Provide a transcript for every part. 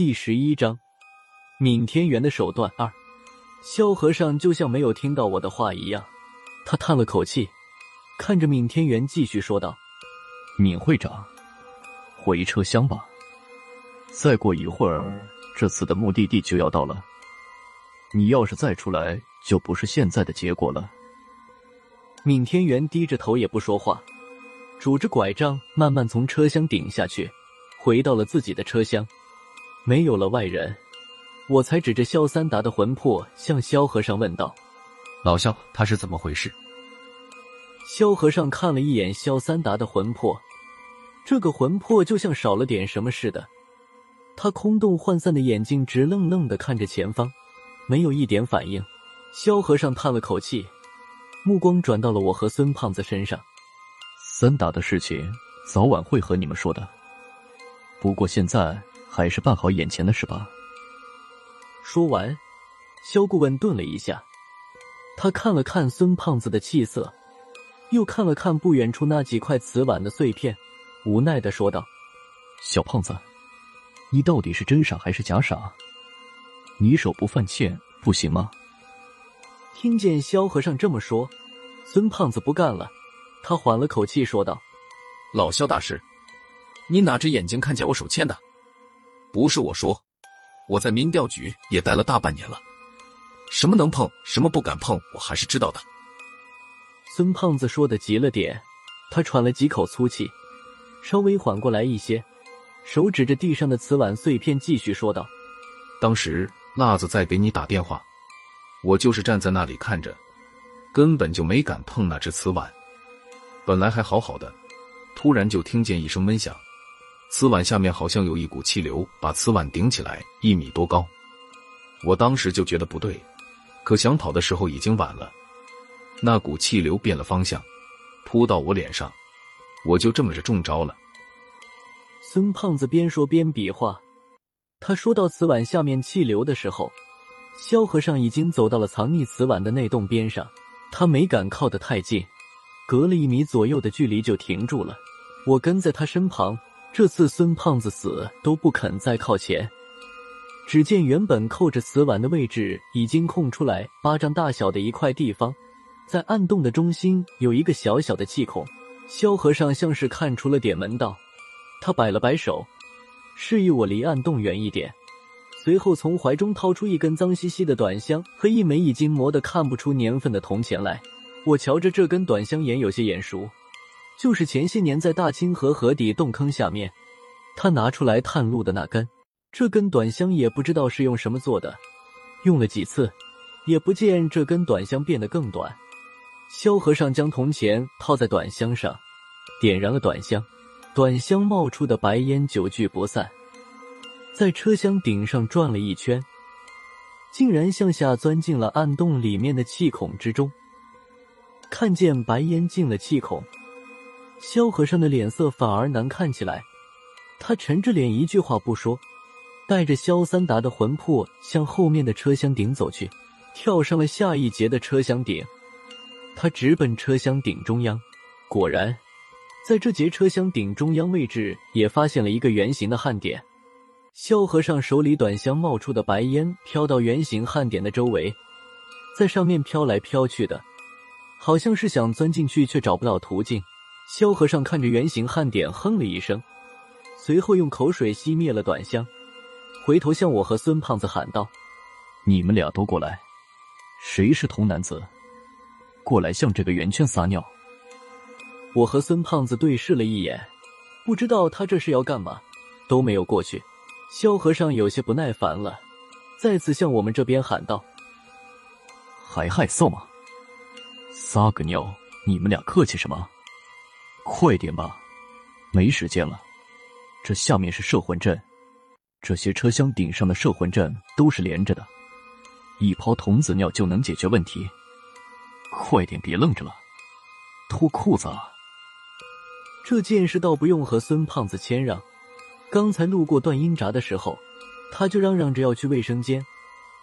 第十一章，闵天元的手段二。萧和尚就像没有听到我的话一样，他叹了口气，看着闵天元继续说道：“闵会长，回车厢吧。再过一会儿，这次的目的地就要到了。你要是再出来，就不是现在的结果了。”闵天元低着头也不说话，拄着拐杖慢慢从车厢顶下去，回到了自己的车厢。没有了外人，我才指着萧三达的魂魄向萧和尚问道：“老萧，他是怎么回事？”萧和尚看了一眼萧三达的魂魄，这个魂魄就像少了点什么似的。他空洞涣散的眼睛直愣愣的看着前方，没有一点反应。萧和尚叹了口气，目光转到了我和孙胖子身上。三达的事情早晚会和你们说的，不过现在。还是办好眼前的事吧。说完，萧顾问顿了一下，他看了看孙胖子的气色，又看了看不远处那几块瓷碗的碎片，无奈的说道：“小胖子，你到底是真傻还是假傻？你手不犯欠不行吗？”听见萧和尚这么说，孙胖子不干了，他缓了口气说道：“老萧大师，你哪只眼睛看见我手欠的？”不是我说，我在民调局也待了大半年了，什么能碰，什么不敢碰，我还是知道的。孙胖子说的急了点，他喘了几口粗气，稍微缓过来一些，手指着地上的瓷碗碎片，继续说道：“当时辣子在给你打电话，我就是站在那里看着，根本就没敢碰那只瓷碗。本来还好好的，突然就听见一声闷响。”瓷碗下面好像有一股气流，把瓷碗顶起来一米多高。我当时就觉得不对，可想跑的时候已经晚了。那股气流变了方向，扑到我脸上，我就这么着中招了。孙胖子边说边比划。他说到瓷碗下面气流的时候，萧和尚已经走到了藏匿瓷碗的那洞边上。他没敢靠得太近，隔了一米左右的距离就停住了。我跟在他身旁。这次孙胖子死都不肯再靠前。只见原本扣着瓷碗的位置已经空出来巴掌大小的一块地方，在暗洞的中心有一个小小的气孔。萧和尚像是看出了点门道，他摆了摆手，示意我离暗洞远一点。随后从怀中掏出一根脏兮兮的短香和一枚已经磨得看不出年份的铜钱来。我瞧着这根短香眼有些眼熟。就是前些年在大清河河底洞坑下面，他拿出来探路的那根。这根短香也不知道是用什么做的，用了几次，也不见这根短香变得更短。萧和尚将铜钱套在短香上，点燃了短香，短香冒出的白烟久聚不散，在车厢顶上转了一圈，竟然向下钻进了暗洞里面的气孔之中。看见白烟进了气孔。萧和尚的脸色反而难看起来，他沉着脸，一句话不说，带着萧三达的魂魄向后面的车厢顶走去，跳上了下一节的车厢顶。他直奔车厢顶中央，果然，在这节车厢顶中央位置也发现了一个圆形的焊点。萧和尚手里短香冒出的白烟飘到圆形焊点的周围，在上面飘来飘去的，好像是想钻进去，却找不到途径。萧和尚看着圆形焊点，哼了一声，随后用口水熄灭了短香，回头向我和孙胖子喊道：“你们俩都过来，谁是童男子？过来向这个圆圈撒尿。”我和孙胖子对视了一眼，不知道他这是要干嘛，都没有过去。萧和尚有些不耐烦了，再次向我们这边喊道：“还害臊吗？撒个尿，你们俩客气什么？”快点吧，没时间了。这下面是摄魂阵，这些车厢顶上的摄魂阵都是连着的，一泡童子尿就能解决问题。快点，别愣着了，脱裤子啊！这件事倒不用和孙胖子谦让。刚才路过段英闸的时候，他就嚷嚷着要去卫生间，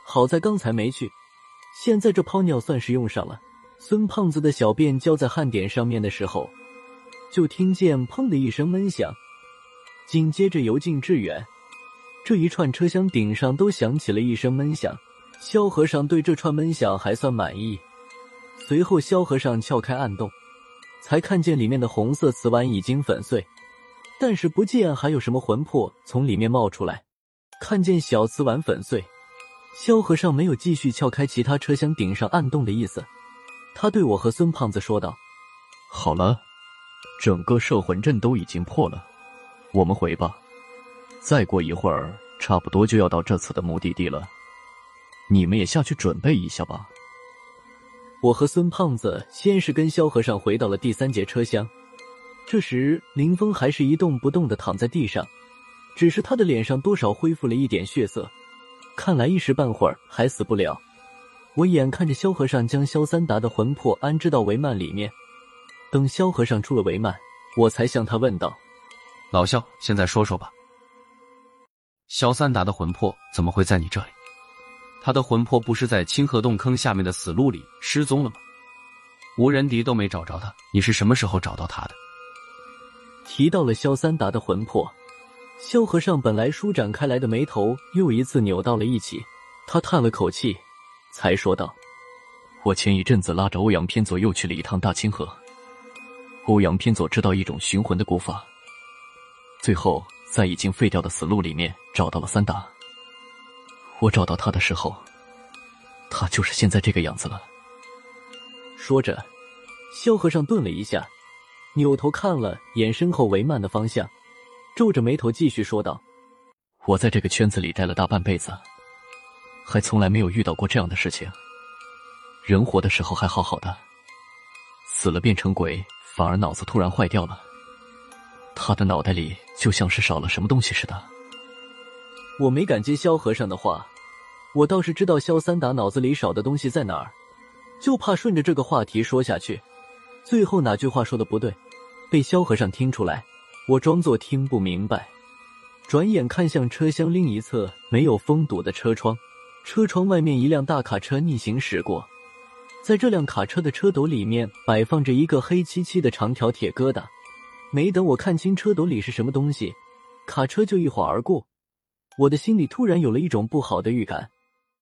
好在刚才没去。现在这泡尿算是用上了。孙胖子的小便浇在焊点上面的时候。就听见“砰”的一声闷响，紧接着由近至远，这一串车厢顶上都响起了一声闷响。萧和尚对这串闷响还算满意。随后，萧和尚撬开暗洞，才看见里面的红色瓷碗已经粉碎，但是不见还有什么魂魄从里面冒出来。看见小瓷碗粉碎，萧和尚没有继续撬开其他车厢顶上暗洞的意思。他对我和孙胖子说道：“好了，整个摄魂阵都已经破了，我们回吧。再过一会儿，差不多就要到这次的目的地了。你们也下去准备一下吧。”我和孙胖子先是跟萧和尚回到了第三节车厢。这时，林峰还是一动不动的躺在地上，只是他的脸上多少恢复了一点血色，看来一时半会儿还死不了。我眼看着萧和尚将萧三达的魂魄安置到帷幔里面，等萧和尚出了帷幔，我才向他问道：“老萧，现在说说吧，萧三达的魂魄怎么会在你这里？”他的魂魄不是在清河洞坑下面的死路里失踪了吗？无人敌都没找着他，你是什么时候找到他的？提到了萧三达的魂魄，萧和尚本来舒展开来的眉头又一次扭到了一起。他叹了口气，才说道：“我前一阵子拉着欧阳偏左又去了一趟大清河。欧阳偏左知道一种寻魂的古法，最后在已经废掉的死路里面找到了三打。”我找到他的时候，他就是现在这个样子了。说着，萧和尚顿了一下，扭头看了眼身后帷幔的方向，皱着眉头继续说道：“我在这个圈子里待了大半辈子，还从来没有遇到过这样的事情。人活的时候还好好的，死了变成鬼，反而脑子突然坏掉了。他的脑袋里就像是少了什么东西似的。”我没敢接萧和尚的话，我倒是知道萧三达脑子里少的东西在哪儿，就怕顺着这个话题说下去，最后哪句话说的不对，被萧和尚听出来。我装作听不明白，转眼看向车厢另一侧没有封堵的车窗，车窗外面一辆大卡车逆行驶过，在这辆卡车的车斗里面摆放着一个黑漆漆的长条铁疙瘩。没等我看清车斗里是什么东西，卡车就一晃而过。我的心里突然有了一种不好的预感。